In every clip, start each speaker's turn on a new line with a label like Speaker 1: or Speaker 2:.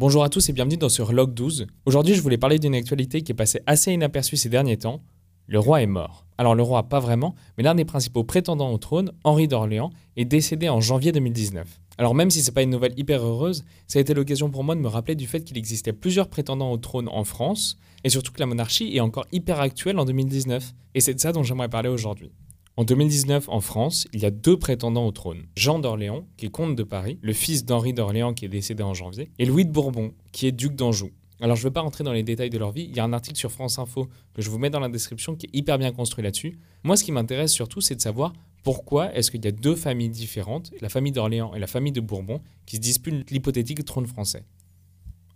Speaker 1: Bonjour à tous et bienvenue dans ce Log 12. Aujourd'hui, je voulais parler d'une actualité qui est passée assez inaperçue ces derniers temps. Le roi est mort. Alors le roi, pas vraiment, mais l'un des principaux prétendants au trône, Henri d'Orléans, est décédé en janvier 2019. Alors même si c'est pas une nouvelle hyper heureuse, ça a été l'occasion pour moi de me rappeler du fait qu'il existait plusieurs prétendants au trône en France, et surtout que la monarchie est encore hyper actuelle en 2019. Et c'est de ça dont j'aimerais parler aujourd'hui. En 2019, en France, il y a deux prétendants au trône. Jean d'Orléans, qui est comte de Paris, le fils d'Henri d'Orléans qui est décédé en janvier, et Louis de Bourbon, qui est duc d'Anjou. Alors je ne vais pas rentrer dans les détails de leur vie, il y a un article sur France Info que je vous mets dans la description qui est hyper bien construit là-dessus. Moi ce qui m'intéresse surtout c'est de savoir pourquoi est-ce qu'il y a deux familles différentes, la famille d'Orléans et la famille de Bourbon, qui se disputent l'hypothétique trône français.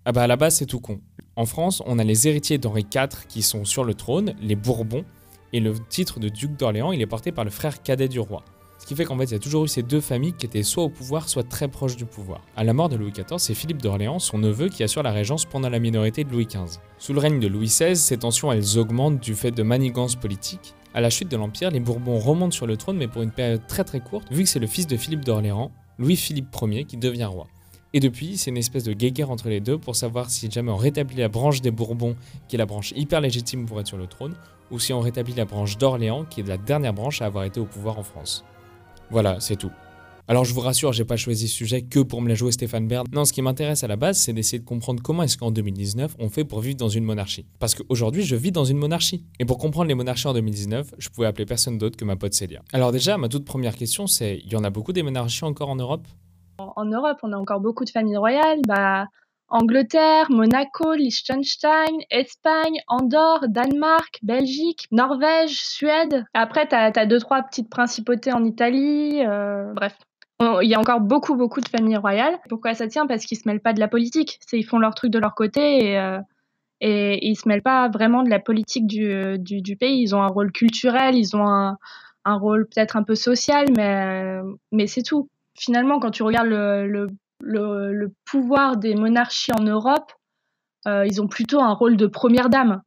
Speaker 1: Ah bah à la base c'est tout con. En France on a les héritiers d'Henri IV qui sont sur le trône, les Bourbons, et le titre de duc d'Orléans, il est porté par le frère cadet du roi. Ce qui fait qu'en fait, il y a toujours eu ces deux familles qui étaient soit au pouvoir, soit très proches du pouvoir. À la mort de Louis XIV, c'est Philippe d'Orléans, son neveu, qui assure la régence pendant la minorité de Louis XV. Sous le règne de Louis XVI, ces tensions elles augmentent du fait de manigances politiques. À la chute de l'Empire, les Bourbons remontent sur le trône, mais pour une période très très courte, vu que c'est le fils de Philippe d'Orléans, Louis-Philippe Ier, qui devient roi. Et depuis, c'est une espèce de guéguerre entre les deux pour savoir si jamais on rétablit la branche des Bourbons, qui est la branche hyper légitime pour être sur le trône, ou si on rétablit la branche d'Orléans, qui est la dernière branche à avoir été au pouvoir en France. Voilà, c'est tout. Alors je vous rassure, j'ai pas choisi ce sujet que pour me la jouer Stéphane Bern. Non, ce qui m'intéresse à la base, c'est d'essayer de comprendre comment est-ce qu'en 2019, on fait pour vivre dans une monarchie. Parce qu'aujourd'hui, je vis dans une monarchie. Et pour comprendre les monarchies en 2019, je pouvais appeler personne d'autre que ma pote Célia. Alors déjà, ma toute première question, c'est, il y en a beaucoup des monarchies encore en Europe?
Speaker 2: En Europe, on a encore beaucoup de familles royales. Bah, Angleterre, Monaco, Liechtenstein, Espagne, Andorre, Danemark, Belgique, Norvège, Suède. Après, tu as, deux, trois petites principautés en Italie. Euh, bref. Il y a encore beaucoup, beaucoup de familles royales. Pourquoi ça tient? Parce qu'ils se mêlent pas de la politique. Ils font leur truc de leur côté et, euh, et ils se mêlent pas vraiment de la politique du, pays. Ils ont un rôle culturel, ils ont un, rôle peut-être un peu social, mais c'est tout finalement, quand tu regardes le, pouvoir des monarchies en Europe, euh, ils ont plutôt un rôle de première dame.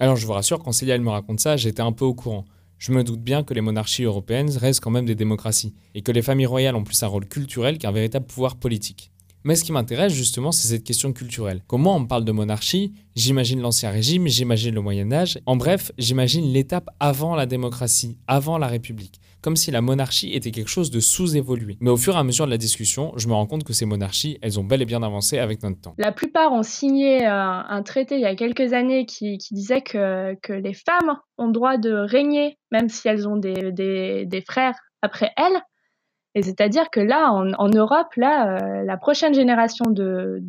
Speaker 1: Alors je vous rassure, quand Célia me raconte ça, j'étais un peu au courant. Je me doute bien que les monarchies européennes restent quand même des démocraties, et que les familles royales ont plus un rôle culturel qu'un véritable pouvoir politique. Mais ce qui m'intéresse justement, c'est cette question culturelle. Comment on parle de monarchie? J'imagine l'Ancien Régime, j'imagine le Moyen Âge, en bref, j'imagine l'étape avant la démocratie, avant la République, comme si la monarchie était quelque chose de sous-évolué. Mais au fur et à mesure de la discussion, je me rends compte que ces monarchies, elles ont bel et bien avancé avec notre temps.
Speaker 2: La plupart ont signé euh, un, traité il y a quelques années qui, disait que, les femmes ont le droit de régner, même si elles ont des frères après elles. C'est-à-dire que là, en, Europe, là, euh, la prochaine génération de,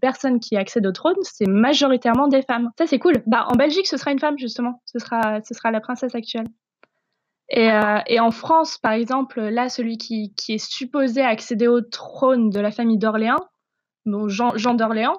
Speaker 2: personnes qui accèdent au trône, c'est majoritairement des femmes. Ça, c'est cool. Bah, en Belgique, ce sera une femme, justement. Ce sera, ce sera la princesse actuelle. Et, euh, en France, par exemple, là, celui qui, est supposé accéder au trône de la famille d'Orléans, bon, Jean, Jean d'Orléans,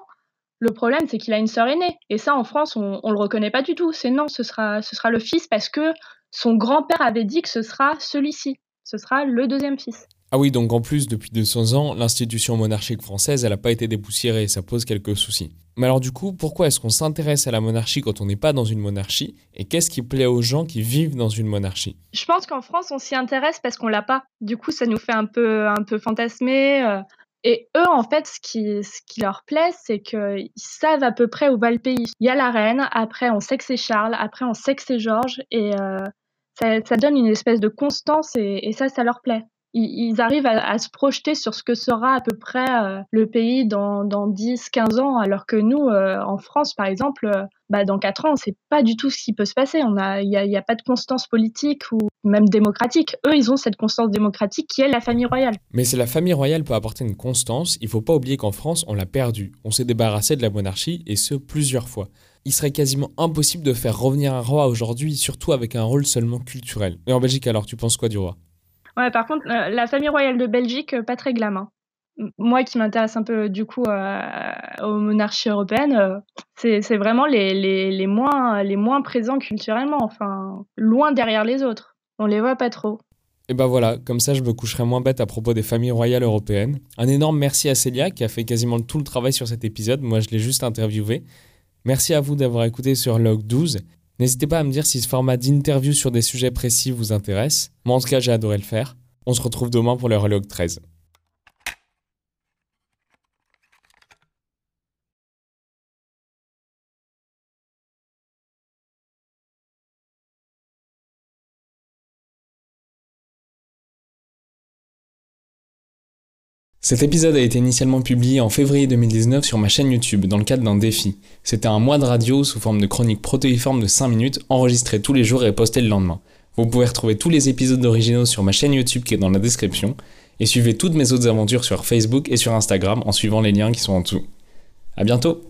Speaker 2: le problème, c'est qu'il a une sœur aînée. Et ça, en France, on ne le reconnaît pas du tout. C'est non, ce sera, ce sera le fils parce que son grand-père avait dit que ce sera celui-ci ce sera le deuxième fils.
Speaker 1: Ah oui, donc en plus, depuis 200 ans, l'institution monarchique française, elle n'a pas été dépoussiérée, ça pose quelques soucis. Mais alors du coup, pourquoi est-ce qu'on s'intéresse à la monarchie quand on n'est pas dans une monarchie Et qu'est-ce qui plaît aux gens qui vivent dans une monarchie?
Speaker 2: Je pense qu'en France, on s'y intéresse parce qu'on l'a pas. Du coup, ça nous fait un peu, un peu fantasmer. Euh. Et eux, en fait, ce qui, ce qui leur plaît, c'est qu'ils savent à peu près où va le pays. Il y a la reine, après on sait que c'est Charles, après on sait que c'est Georges, et, euh, ça, donne une espèce de constance et, ça, ça leur plaît. Ils, arrivent à, se projeter sur ce que sera à peu près euh, le pays dans, dans 10, 15 ans, alors que nous, euh, en France, par exemple, euh, bah, dans 4 ans, on ne sait pas du tout ce qui peut se passer. Il n'y a, a pas de constance politique ou même démocratique. Eux, ils ont cette constance démocratique qui est la famille royale.
Speaker 1: Mais si la famille royale peut apporter une constance, il faut pas oublier qu'en France, on l'a perdue. On s'est débarrassé de la monarchie, et ce, plusieurs fois il serait quasiment impossible de faire revenir un roi aujourd'hui, surtout avec un rôle seulement culturel. Et en Belgique alors, tu penses quoi du roi?
Speaker 2: Ouais, par contre, euh, la famille royale de Belgique, euh, pas très glam. Hein. Moi qui m'intéresse un peu du coup euh, aux monarchies européennes, c'est vraiment les, les, les, moins, les moins présents culturellement, enfin, loin derrière les autres. On les voit pas trop.
Speaker 1: Et ben voilà, comme ça je me coucherai moins bête à propos des familles royales européennes. Un énorme merci à Célia qui a fait quasiment tout le travail sur cet épisode, moi je l'ai juste interviewé. Merci à vous d'avoir écouté sur Log 12. N'hésitez pas à me dire si ce format d'interview sur des sujets précis vous intéresse. Moi en tout cas j'ai adoré le faire. On se retrouve demain pour le Log 13. Cet épisode a été initialement publié en février 2019 sur ma chaîne YouTube dans le cadre d'un défi. C'était un mois de radio sous forme de chronique protéiforme de 5 minutes enregistrée tous les jours et postée le lendemain. Vous pouvez retrouver tous les épisodes originaux sur ma chaîne YouTube qui est dans la description et suivez toutes mes autres aventures sur Facebook et sur Instagram en suivant les liens qui sont en dessous. A bientôt